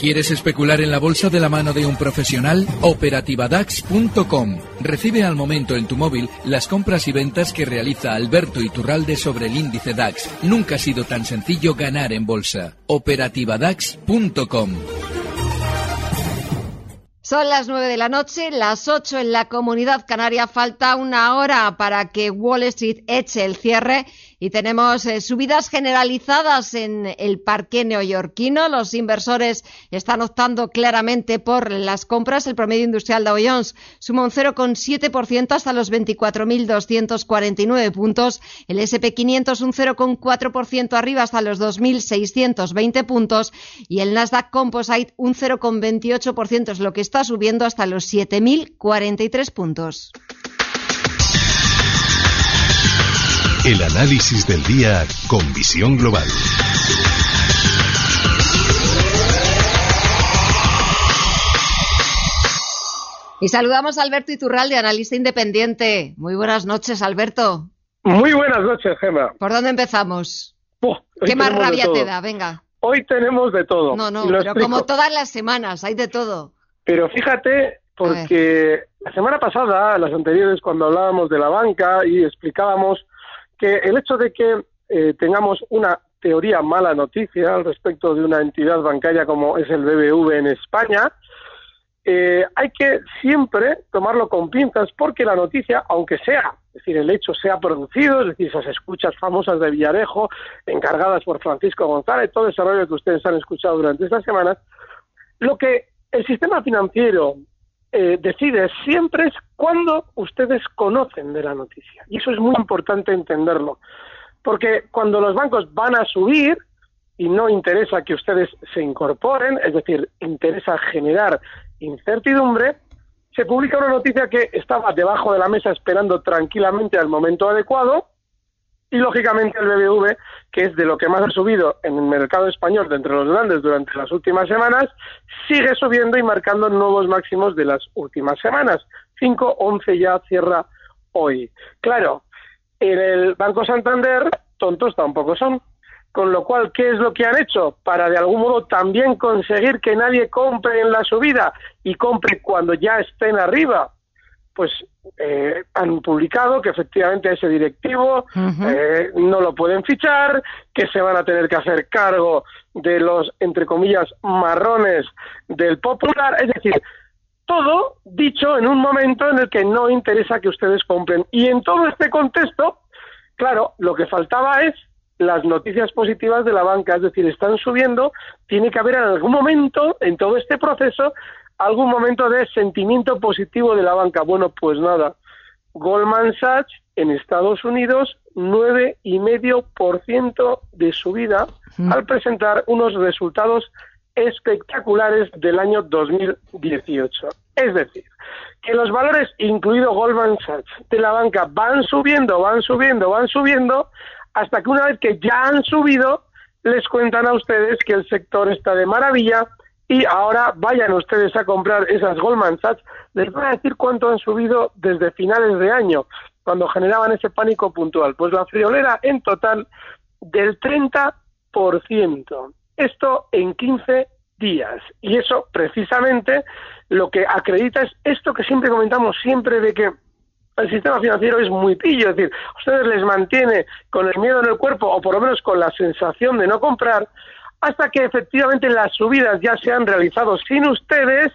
¿Quieres especular en la bolsa de la mano de un profesional? Operativadax.com. Recibe al momento en tu móvil las compras y ventas que realiza Alberto Iturralde sobre el índice DAX. Nunca ha sido tan sencillo ganar en bolsa. Operativadax.com. Son las nueve de la noche, las ocho en la comunidad canaria. Falta una hora para que Wall Street eche el cierre y tenemos eh, subidas generalizadas en el parque neoyorquino. Los inversores están optando claramente por las compras. El promedio industrial Dow Jones suma un 0,7% hasta los 24.249 puntos. El SP500 un 0,4% arriba hasta los 2.620 puntos. Y el Nasdaq Composite un 0,28% es lo que está subiendo hasta los 7.043 puntos. El análisis del día con visión global. Y saludamos a Alberto Iturralde, analista independiente. Muy buenas noches, Alberto. Muy buenas noches, Gemma. ¿Por dónde empezamos? ¿Qué más rabia te da? Venga. Hoy tenemos de todo. No, no, pero como todas las semanas, hay de todo. Pero fíjate, porque la semana pasada, las anteriores, cuando hablábamos de la banca y explicábamos que el hecho de que eh, tengamos una teoría mala noticia al respecto de una entidad bancaria como es el BBV en España, eh, hay que siempre tomarlo con pinzas porque la noticia, aunque sea, es decir, el hecho sea producido, es decir, esas escuchas famosas de Villarejo, encargadas por Francisco González, todo ese rollo que ustedes han escuchado durante estas semanas, lo que el sistema financiero eh, decide siempre es cuando ustedes conocen de la noticia. Y eso es muy importante entenderlo. Porque cuando los bancos van a subir y no interesa que ustedes se incorporen, es decir, interesa generar incertidumbre, se publica una noticia que estaba debajo de la mesa esperando tranquilamente al momento adecuado y lógicamente el BBV, que es de lo que más ha subido en el mercado español de entre los grandes durante las últimas semanas, sigue subiendo y marcando nuevos máximos de las últimas semanas. 5, 11 ya cierra hoy. Claro, en el Banco Santander tontos tampoco son. Con lo cual, ¿qué es lo que han hecho? Para de algún modo también conseguir que nadie compre en la subida y compre cuando ya estén arriba pues eh, han publicado que efectivamente ese directivo eh, no lo pueden fichar, que se van a tener que hacer cargo de los, entre comillas, marrones del popular, es decir, todo dicho en un momento en el que no interesa que ustedes compren. Y en todo este contexto, claro, lo que faltaba es las noticias positivas de la banca, es decir, están subiendo, tiene que haber en algún momento en todo este proceso algún momento de sentimiento positivo de la banca. Bueno, pues nada, Goldman Sachs en Estados Unidos nueve y medio por ciento de subida mm. al presentar unos resultados espectaculares del año 2018. Es decir, que los valores, incluido Goldman Sachs, de la banca van subiendo, van subiendo, van subiendo, hasta que una vez que ya han subido, les cuentan a ustedes que el sector está de maravilla, y ahora vayan ustedes a comprar esas Goldman Sachs, les voy a decir cuánto han subido desde finales de año, cuando generaban ese pánico puntual. Pues la friolera en total del 30%. Esto en 15 días. Y eso precisamente lo que acredita es esto que siempre comentamos siempre de que el sistema financiero es muy pillo, es decir, ustedes les mantiene con el miedo en el cuerpo o por lo menos con la sensación de no comprar, hasta que efectivamente las subidas ya se han realizado sin ustedes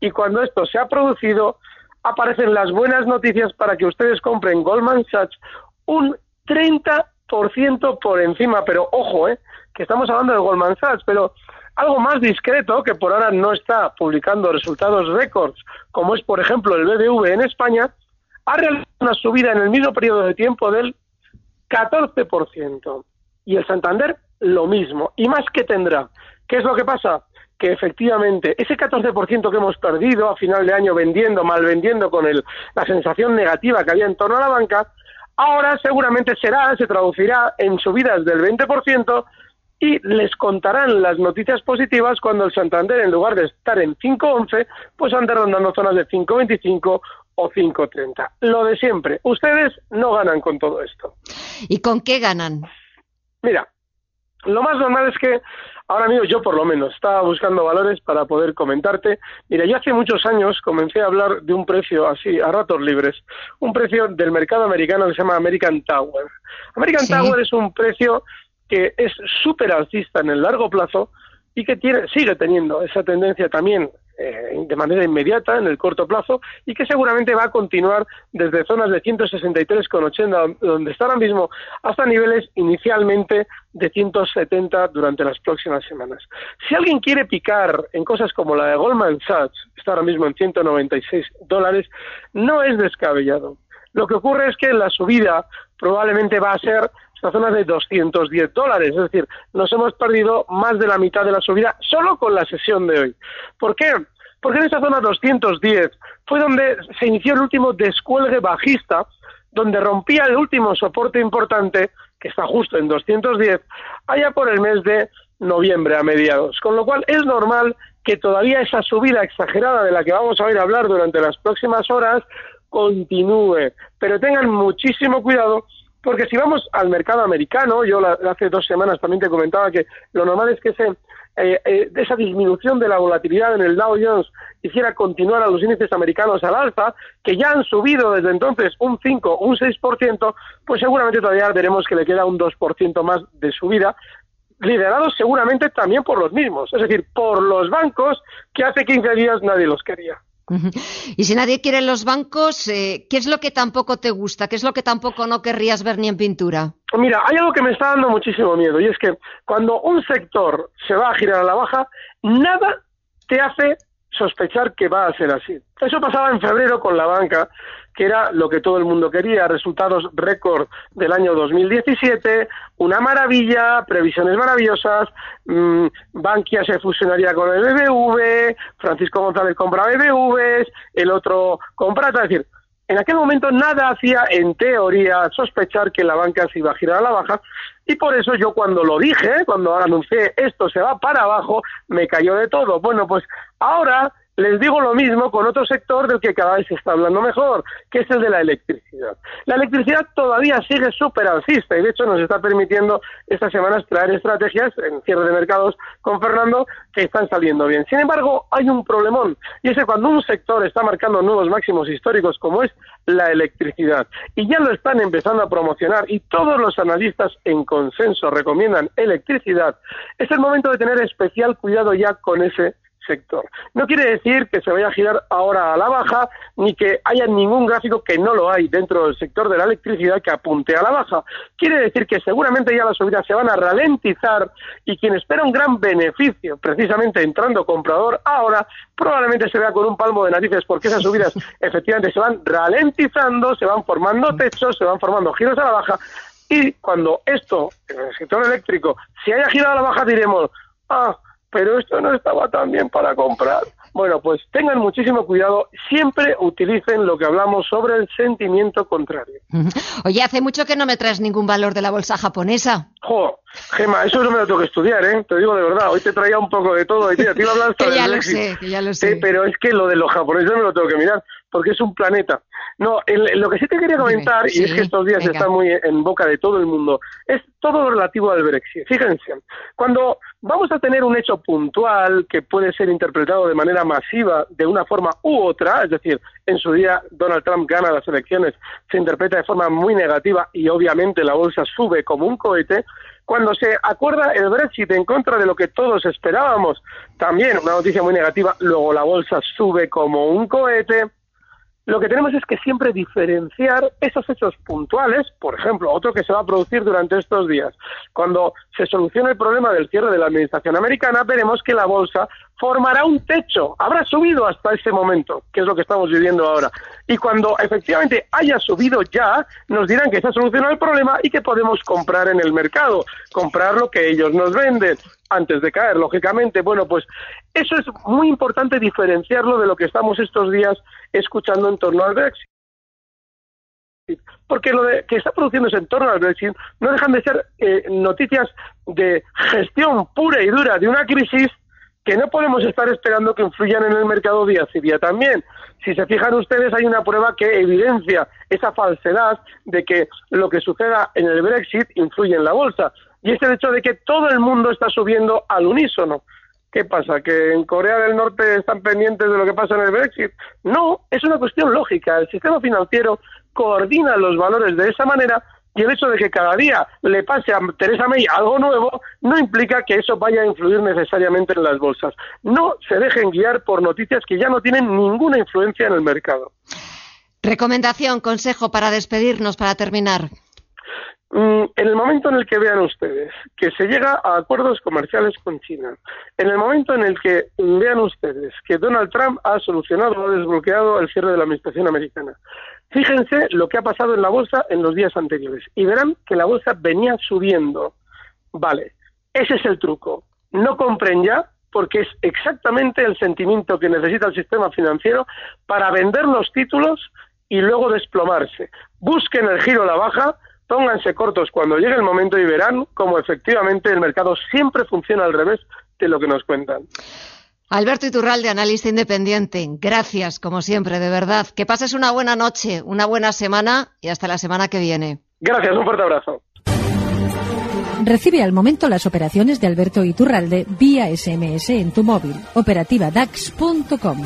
y cuando esto se ha producido aparecen las buenas noticias para que ustedes compren Goldman Sachs un 30% por encima, pero ojo, eh, que estamos hablando de Goldman Sachs, pero algo más discreto que por ahora no está publicando resultados récords, como es por ejemplo el BBV en España, ha realizado una subida en el mismo periodo de tiempo del 14% y el Santander lo mismo. ¿Y más que tendrá? ¿Qué es lo que pasa? Que efectivamente ese 14% que hemos perdido a final de año vendiendo, mal vendiendo con el, la sensación negativa que había en torno a la banca, ahora seguramente será, se traducirá en subidas del 20% y les contarán las noticias positivas cuando el Santander, en lugar de estar en 5.11, pues ande rondando zonas de 5.25 o 5.30. Lo de siempre, ustedes no ganan con todo esto. ¿Y con qué ganan? Mira, lo más normal es que Ahora mismo yo por lo menos estaba buscando valores para poder comentarte. Mira, yo hace muchos años comencé a hablar de un precio así, a ratos libres, un precio del mercado americano que se llama American Tower. American Tower es un precio que es súper alcista en el largo plazo y que tiene, sigue teniendo esa tendencia también eh, de manera inmediata en el corto plazo y que seguramente va a continuar desde zonas de 163,80 donde está ahora mismo hasta niveles inicialmente de 170 durante las próximas semanas. Si alguien quiere picar en cosas como la de Goldman Sachs, está ahora mismo en 196 dólares, no es descabellado. Lo que ocurre es que la subida probablemente va a ser esta zona de 210 dólares. Es decir, nos hemos perdido más de la mitad de la subida solo con la sesión de hoy. ¿Por qué? Porque en esta zona 210 fue donde se inició el último descuelgue bajista, donde rompía el último soporte importante, que está justo en 210, allá por el mes de noviembre a mediados. Con lo cual es normal que todavía esa subida exagerada de la que vamos a oír hablar durante las próximas horas continúe. Pero tengan muchísimo cuidado porque si vamos al mercado americano, yo hace dos semanas también te comentaba que lo normal es que ese, eh, eh, esa disminución de la volatilidad en el Dow Jones hiciera continuar a los índices americanos al alza, que ya han subido desde entonces un 5, un 6%, pues seguramente todavía veremos que le queda un 2% más de subida, liderados seguramente también por los mismos, es decir, por los bancos que hace 15 días nadie los quería. Y si nadie quiere los bancos, eh, ¿qué es lo que tampoco te gusta? ¿Qué es lo que tampoco no querrías ver ni en pintura? Mira, hay algo que me está dando muchísimo miedo y es que cuando un sector se va a girar a la baja, nada te hace sospechar que va a ser así. Eso pasaba en febrero con la banca, que era lo que todo el mundo quería, resultados récord del año 2017, una maravilla, previsiones maravillosas, mmm, Bankia se fusionaría con el BBV, Francisco González compra BBVs, el otro compra, es decir, en aquel momento nada hacía, en teoría, sospechar que la banca se iba a girar a la baja y por eso yo cuando lo dije, cuando anuncié esto se va para abajo, me cayó de todo. Bueno, pues ahora les digo lo mismo con otro sector del que cada vez se está hablando mejor, que es el de la electricidad. La electricidad todavía sigue súper alcista y de hecho nos está permitiendo estas semanas traer estrategias en cierre de mercados con Fernando que están saliendo bien. Sin embargo, hay un problemón y es que cuando un sector está marcando nuevos máximos históricos como es la electricidad y ya lo están empezando a promocionar y todos los analistas en consenso recomiendan electricidad, es el momento de tener especial cuidado ya con ese sector. No quiere decir que se vaya a girar ahora a la baja, ni que haya ningún gráfico que no lo hay dentro del sector de la electricidad que apunte a la baja. Quiere decir que seguramente ya las subidas se van a ralentizar y quien espera un gran beneficio, precisamente entrando comprador ahora, probablemente se vea con un palmo de narices porque esas subidas efectivamente se van ralentizando, se van formando techos, se van formando giros a la baja y cuando esto, en el sector eléctrico, se haya girado a la baja diremos, ah, pero esto no estaba tan bien para comprar. Bueno, pues tengan muchísimo cuidado, siempre utilicen lo que hablamos sobre el sentimiento contrario. Oye, hace mucho que no me traes ningún valor de la bolsa japonesa. Jo, Gema, eso no me lo tengo que estudiar, ¿eh? Te digo de verdad, hoy te traía un poco de todo. Y te iba a hablar que ya lo sé, que ya lo sé. pero es que lo de los japoneses me lo tengo que mirar, porque es un planeta. No, lo que sí te quería comentar, y es que estos días está muy en boca de todo el mundo, es todo lo relativo al Brexit. Fíjense, cuando vamos a tener un hecho puntual que puede ser interpretado de manera masiva de una forma u otra, es decir, en su día Donald Trump gana las elecciones, se interpreta de forma muy negativa y obviamente la bolsa sube como un cohete, cuando se acuerda el Brexit en contra de lo que todos esperábamos, también una noticia muy negativa, luego la bolsa sube como un cohete, lo que tenemos es que siempre diferenciar esos hechos puntuales, por ejemplo, otro que se va a producir durante estos días. Cuando se solucione el problema del cierre de la administración americana, veremos que la bolsa formará un techo, habrá subido hasta ese momento, que es lo que estamos viviendo ahora. Y cuando efectivamente haya subido ya, nos dirán que se ha solucionado el problema y que podemos comprar en el mercado, comprar lo que ellos nos venden antes de caer, lógicamente. Bueno, pues eso es muy importante diferenciarlo de lo que estamos estos días escuchando en torno al Brexit. Porque lo de, que está produciéndose en torno al Brexit no dejan de ser eh, noticias de gestión pura y dura de una crisis que no podemos estar esperando que influyan en el mercado día a día también. Si se fijan ustedes, hay una prueba que evidencia esa falsedad de que lo que suceda en el Brexit influye en la bolsa. y es el hecho de que todo el mundo está subiendo al unísono. ¿Qué pasa? ¿Que en Corea del Norte están pendientes de lo que pasa en el Brexit? No, es una cuestión lógica. El sistema financiero coordina los valores de esa manera y el hecho de que cada día le pase a Teresa May algo nuevo no implica que eso vaya a influir necesariamente en las bolsas. No se dejen guiar por noticias que ya no tienen ninguna influencia en el mercado. Recomendación, consejo para despedirnos, para terminar. Mm, en el momento en el que vean ustedes que se llega a acuerdos comerciales con China, en el momento en el que vean ustedes que Donald Trump ha solucionado ha desbloqueado el cierre de la administración americana, Fíjense lo que ha pasado en la bolsa en los días anteriores y verán que la bolsa venía subiendo. Vale, ese es el truco. No compren ya porque es exactamente el sentimiento que necesita el sistema financiero para vender los títulos y luego desplomarse. Busquen el giro a la baja, pónganse cortos cuando llegue el momento y verán cómo efectivamente el mercado siempre funciona al revés de lo que nos cuentan. Alberto Iturralde, analista independiente. Gracias, como siempre, de verdad. Que pases una buena noche, una buena semana y hasta la semana que viene. Gracias, un fuerte abrazo. Recibe al momento las operaciones de Alberto Iturralde vía SMS en tu móvil. Operativa DAX.com.